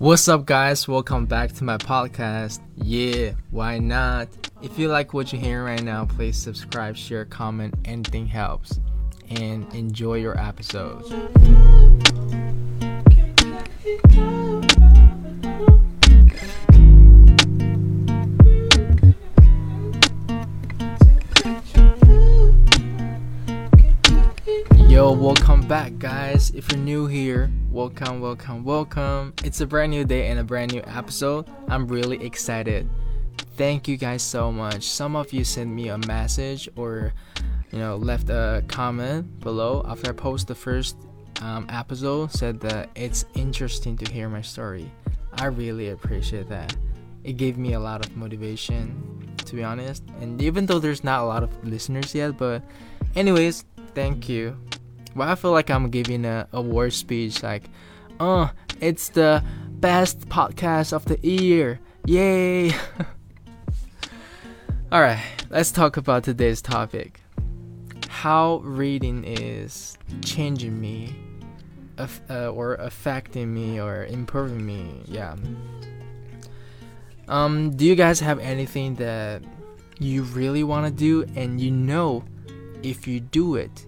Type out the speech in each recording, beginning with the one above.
What's up, guys? Welcome back to my podcast. Yeah, why not? If you like what you're hearing right now, please subscribe, share, comment, anything helps. And enjoy your episode. Yo, welcome back, guys. If you're new here, welcome, welcome, welcome. It's a brand new day and a brand new episode. I'm really excited. Thank you guys so much. Some of you sent me a message or, you know, left a comment below after I post the first um, episode. Said that it's interesting to hear my story. I really appreciate that. It gave me a lot of motivation, to be honest. And even though there's not a lot of listeners yet, but anyways, thank you. Well, I feel like I'm giving a award speech, like, oh, it's the best podcast of the year. Yay! Alright, let's talk about today's topic. How reading is changing me, uh, or affecting me, or improving me. Yeah. Um, do you guys have anything that you really want to do and you know if you do it,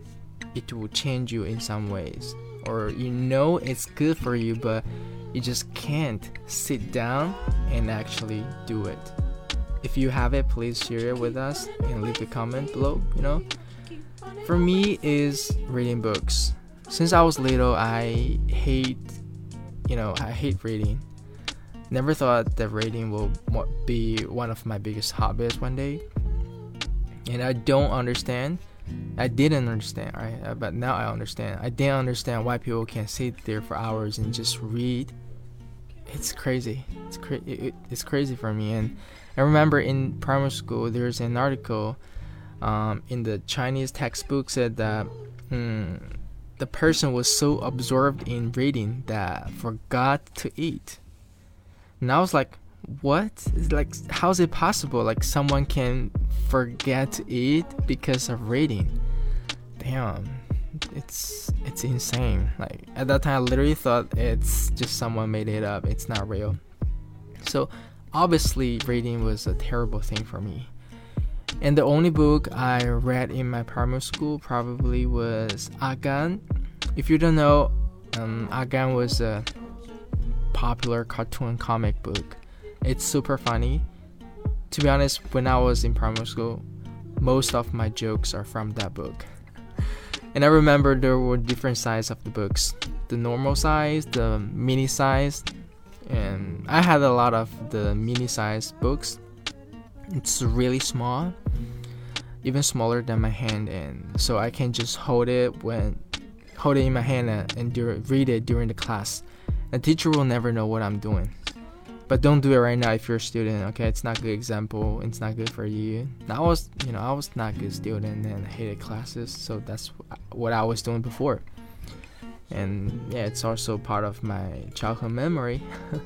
it will change you in some ways. Or you know it's good for you, but you just can't sit down and actually do it. If you have it, please share it with us and leave a comment below, you know. For me is reading books. Since I was little, I hate, you know, I hate reading. Never thought that reading will be one of my biggest hobbies one day. And I don't understand I didn't understand, right? Uh, but now I understand. I didn't understand why people can sit there for hours and just read. It's crazy. It's it's crazy for me. And I remember in primary school, there's an article um, in the Chinese textbook said that hmm, the person was so absorbed in reading that forgot to eat. And I was like, what? Like, how is it possible? Like someone can forget to eat because of reading? Damn, it's it's insane. Like at that time, I literally thought it's just someone made it up. It's not real. So obviously, reading was a terrible thing for me. And the only book I read in my primary school probably was Agan. If you don't know, um, Agan was a popular cartoon comic book it's super funny. To be honest, when I was in primary school, most of my jokes are from that book. And I remember there were different sizes of the books the normal size, the mini size, and I had a lot of the mini size books. It's really small, even smaller than my hand, and so I can just hold it when hold it in my hand uh, and, and read it during the class. The teacher will never know what I'm doing but don't do it right now if you're a student okay? It's not good example. It's not good for you. I was you know i was not good student and hated classes. So that's what i was doing before. And yeah it's also part of my childhood memory.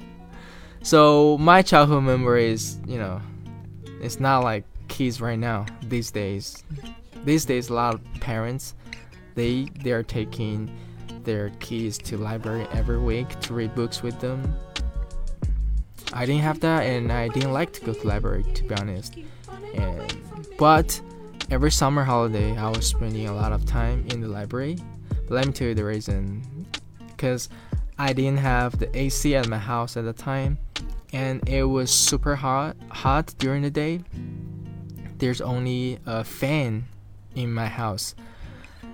So my childhood memory is you know it's not like kids right now these days. These days a lot of parents they they are taking their kids to library every week to read books with them I didn't have that, and I didn't like to go to library to be honest. And but every summer holiday, I was spending a lot of time in the library. But let me tell you the reason, because I didn't have the AC at my house at the time, and it was super hot hot during the day. There's only a fan in my house,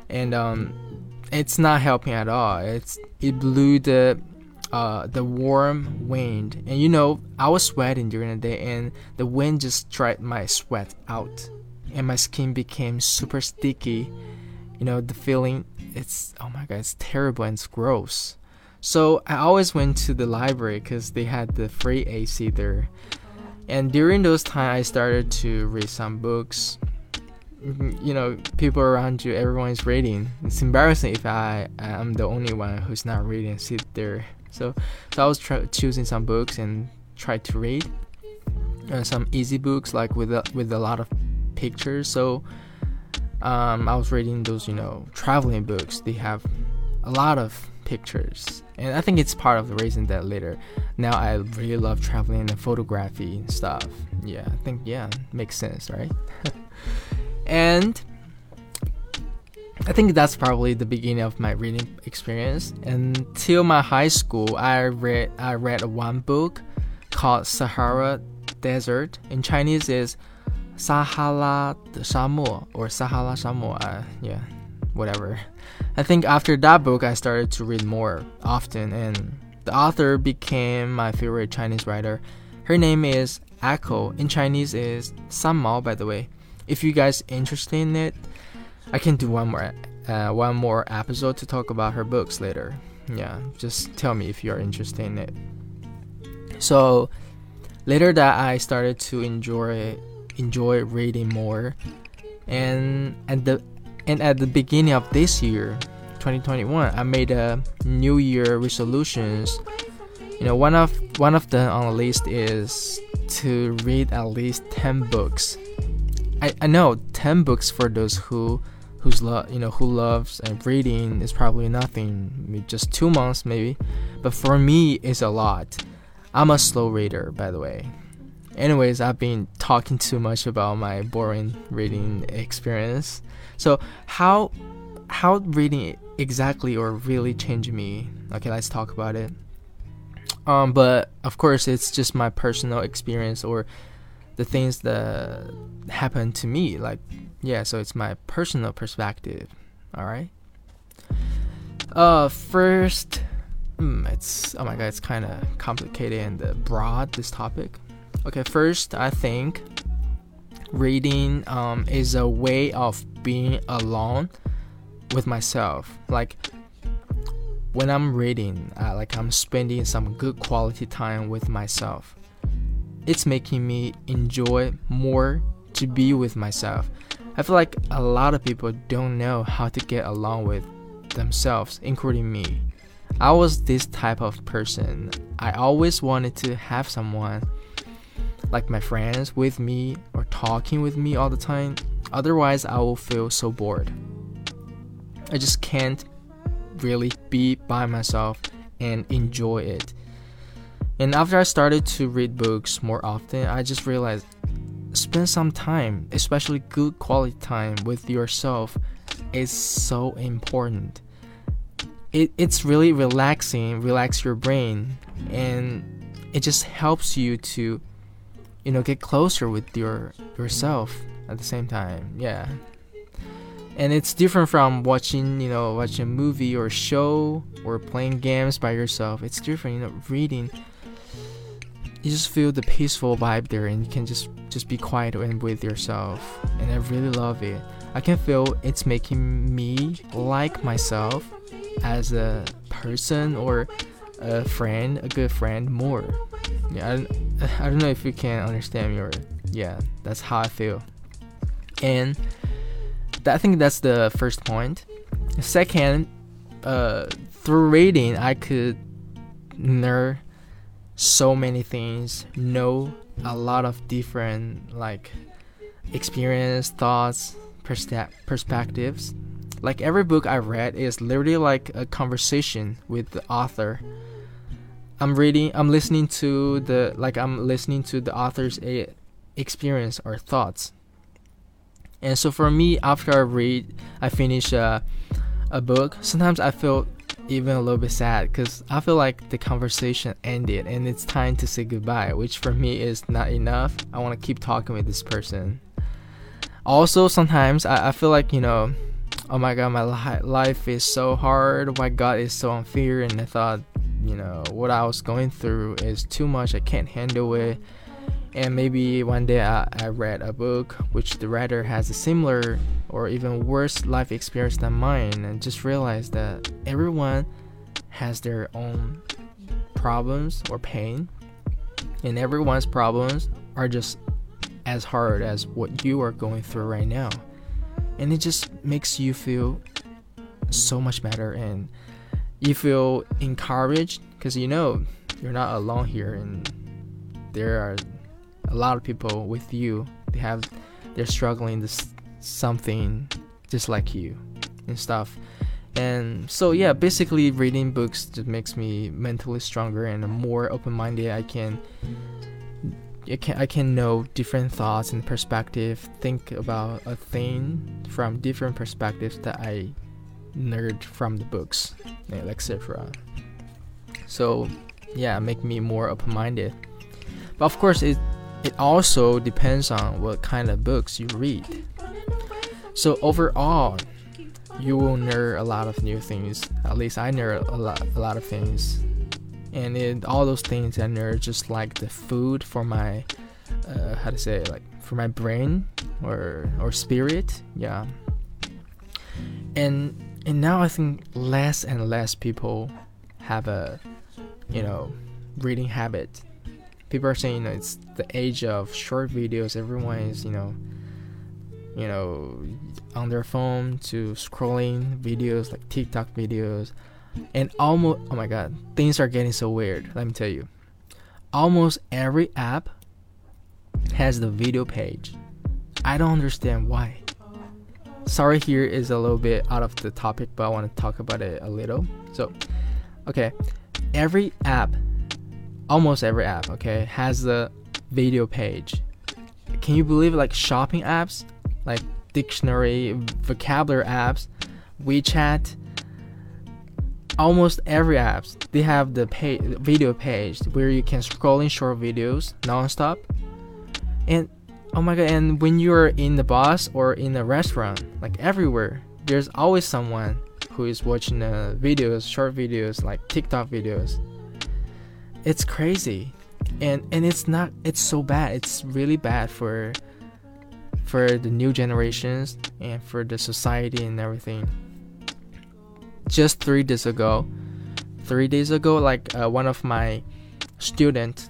and um, it's not helping at all. It's it blew the uh, the warm wind, and you know I was sweating during the day, and the wind just dried my sweat out, and my skin became super sticky. You know the feeling, it's oh my god, it's terrible and it's gross. So I always went to the library because they had the free AC there, and during those times I started to read some books. Mm-hmm, you know, people around you, everyone is reading. It's embarrassing if I am the only one who's not reading, sit there so, so I was choosing some books and tried to read uh, some easy books like with a, with a lot of pictures. So um, I was reading those, you know, traveling books. They have a lot of pictures. And I think it's part of the reason that later now I really love traveling and photography and stuff. Yeah, I think yeah, makes sense, right? and I think that's probably the beginning of my reading experience. Until my high school, I read I read one book called Sahara Desert. In Chinese is Sahara 的沙漠 or Sahara 沙漠. Uh, yeah, whatever. I think after that book, I started to read more often, and the author became my favorite Chinese writer. Her name is Echo. In Chinese is San Mao, by the way. If you guys interested in it, I can do one more uh, one more episode to talk about her books later. Yeah, just tell me if you are interested in it. So later that I started to enjoy enjoy reading more, and and the and at the beginning of this year, 2021, I made a New Year resolutions. You know, one of one of them on the list is to read at least 10 books. I, I know 10 books for those who who's lo- you know who loves and reading is probably nothing just two months maybe. But for me it's a lot. I'm a slow reader by the way. Anyways i've been talking too much about my boring reading experience. So how how reading exactly or really changed me? Okay let's talk about it. Um but of course it's just my personal experience or the things that happened to me like yeah, so it's my personal perspective. All right. Uh, first, hmm, it's oh my god, it's kind of complicated and broad this topic. Okay, first, I think reading um is a way of being alone with myself. Like when I'm reading, uh, like I'm spending some good quality time with myself. It's making me enjoy more to be with myself I feel like a lot of people don't know how to get along with themselves, including me. I was this type of person. I always wanted to have someone like my friends with me or talking with me all the time. Otherwise, I will feel so bored. I just can't really be by myself and enjoy it. And after I started to read books more often, I just realized spend some time, especially good quality time with yourself is so important. It, it's really relaxing, relax your brain, and it just helps you to, you know, get closer with your yourself at the same time. Yeah. And it's different from watching, you know, watching a movie or show or playing games by yourself. It's different, you know, reading you just feel the peaceful vibe there and you can just just be quiet and with yourself. And i really love it. I can feel it's making me like myself as a person or a friend a good friend more. Yeah i, I don't know if you can understand me or yeah that's how i feel. And i think that's the first point. Second uh through reading i could learn so many things, know a lot of different like experience, thoughts, perspectives. Like every book I read is literally like a conversation with the author. I'm reading, I'm listening to the like I'm listening to the author's eh, experience or thoughts. And so for me, after I read, I finish a, a book. Sometimes I feel even a little bit sad because I feel like the conversation ended and it's time to say goodbye, which for me is not enough. I want to keep talking with this person. Also, sometimes I, I feel like, you know, oh my god, my li- life is so hard. My God is so unfair. And I thought, you know, what I was going through is too much. I can't handle it and maybe one day I, I read a book which the writer has a similar or even worse life experience than mine and just realize that everyone has their own problems or pain and everyone's problems are just as hard as what you are going through right now. And it just makes you feel so much better and you feel encouraged because you know you're not alone here and there are a lot of people with you. They have they're struggling this something just like you and stuff and so yeah basically reading books just makes me mentally stronger and more open-minded i can I can I can know different thoughts and perspective, think about a thing from different perspectives that I nerd from the books, etc. So yeah, make me more open-minded. But of course, it it also depends on what kind of books you read. So overall, you will learn a lot of new things. At least I learn a lot, a lot of things, and it, all those things I learn just like the food for my, uh, how to say it, like for my brain or or spirit. Yeah. And and now I think less and less people have a, you know, reading habit. People are saying you know, it's the age of short videos. Everyone is you know you know, on their phone to scrolling videos like TikTok videos. And almost, oh my god, things are getting so weird. Let me tell you. Almost every app has the video page. I don't understand why. Sorry, here is a little bit out of the topic, but I want to talk about it a little. So, okay, every app, almost every app, okay, has the video page. Can you believe? Like shopping apps like dictionary, vocabulary apps, WeChat, almost every apps they have the pay, video page where you can scroll in short videos nonstop. And oh my god, and when you're in the bus or in a restaurant, like everywhere, there's always someone who is watching the videos, short videos, like TikTok videos. It's crazy. And and it's not it's so bad. It's really bad for for the new generations and for the society and everything. Just three days ago, three days ago, like uh, one of my student,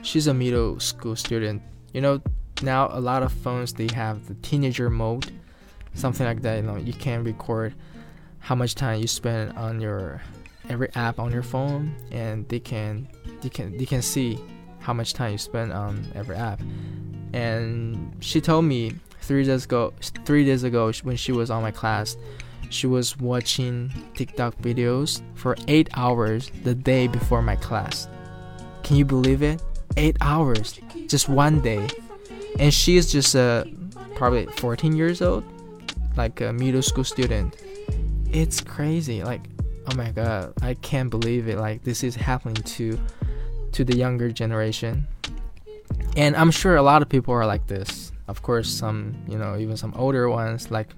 she's a middle school student. You know, now a lot of phones they have the teenager mode, something like that. You know, you can record how much time you spend on your every app on your phone, and they can they can they can see how much time you spend on every app and she told me three days ago three days ago when she was on my class she was watching tiktok videos for eight hours the day before my class. Can you believe it? Eight hours just one day. And she is just a probably 14 years old like a middle school student. It's crazy like oh my god i can't believe it like this is happening to to the younger generation and I'm sure a lot of people are like this. Of course, some you know even some older ones like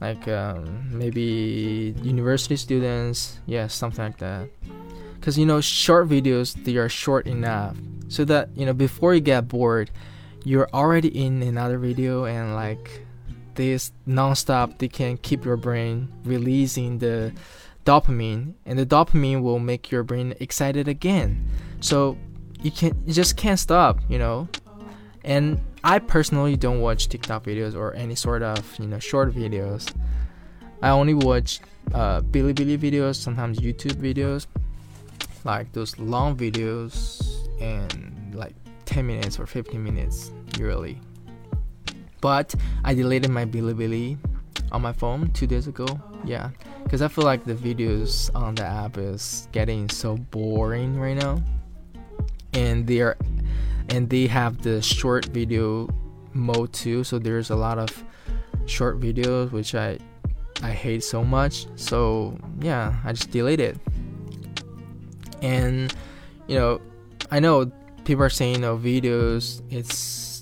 like um, maybe university students, yeah, something like that. Because you know short videos they are short enough so that you know before you get bored, you're already in another video and like this non-stop they can keep your brain releasing the dopamine and the dopamine will make your brain excited again so you can you just can't stop, you know. And I personally don't watch TikTok videos or any sort of you know short videos. I only watch uh, Bilibili videos, sometimes YouTube videos, like those long videos and like 10 minutes or 15 minutes usually. But I deleted my Bilibili on my phone two days ago. Yeah, because I feel like the videos on the app is getting so boring right now and they are and they have the short video mode too. So there's a lot of short videos which i i hate so much. So yeah i just deleted and you know i know people are saying you know videos it's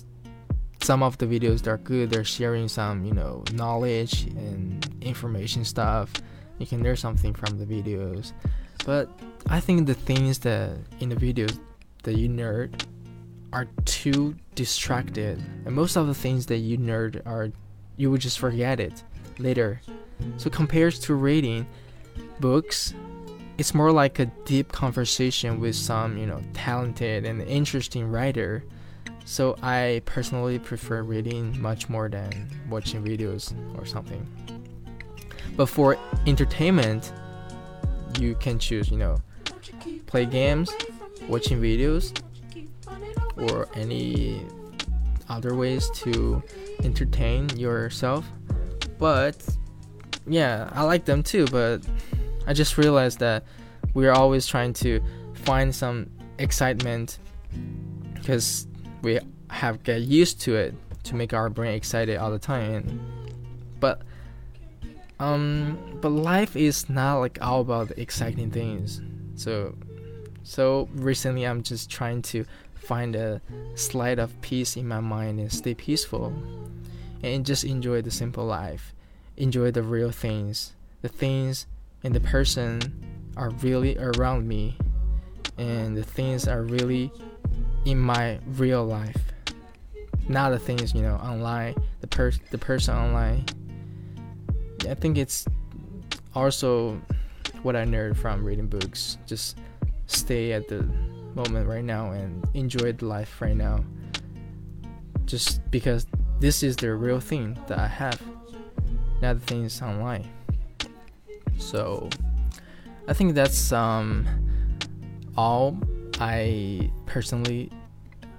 some of the videos they're good. They're sharing some you know knowledge and information stuff. You can learn something from the videos. But i think the things that in the videos that you nerd are too distracted. And most of the things that you nerd are you will just forget it later. So compared to reading books it's more like a deep conversation with some you know talented and interesting writer. So i personally prefer reading much more than watching videos or something. But for entertainment you can choose you know play games watching videos or any other ways to entertain yourself but yeah, I like them too, but I just realized that we're always trying to find some excitement because we have get used to it to make our brain excited all the time. But um, but life is not like all about exciting things. So so recently, I'm just trying to find a slight of peace in my mind and stay peaceful and just enjoy the simple life. Enjoy the real things. The things and the person are really around me and the things are really in my real life. Not the things you know online the person the person online. I think it's also what i learned from reading books. Just stay at the moment right now and enjoy the life right now. Just because this is the real thing that I have not the things online. So I think that's um all I personally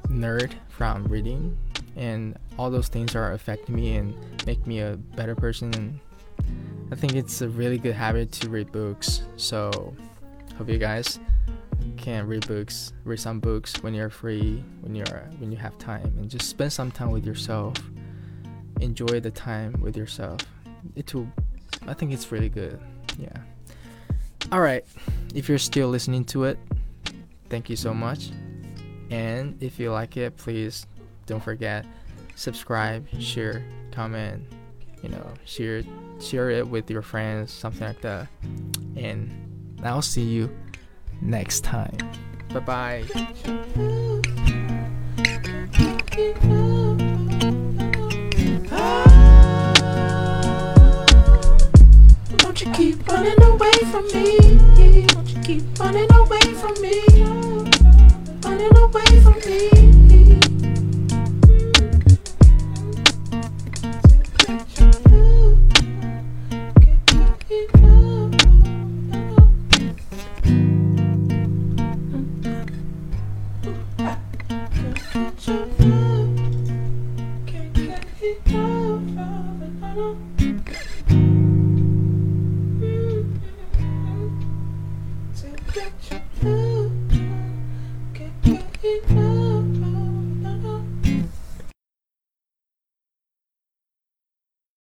nerd from reading. And all those things are affecting me and make me a better person. And I think it's a really good habit to read books. So hope you guys can read books, read some books when you're free, when you're when you have time, and just spend some time with yourself. Enjoy the time with yourself. It will, I think it's really good. Yeah. All right. If you're still listening to it, thank you so much. And if you like it, please don't forget subscribe, share, comment, you know, share share it with your friends, something like that. And I'll see you next time. Bye bye. Won't you keep running away from me? Won't you keep running away from me? Running away from me.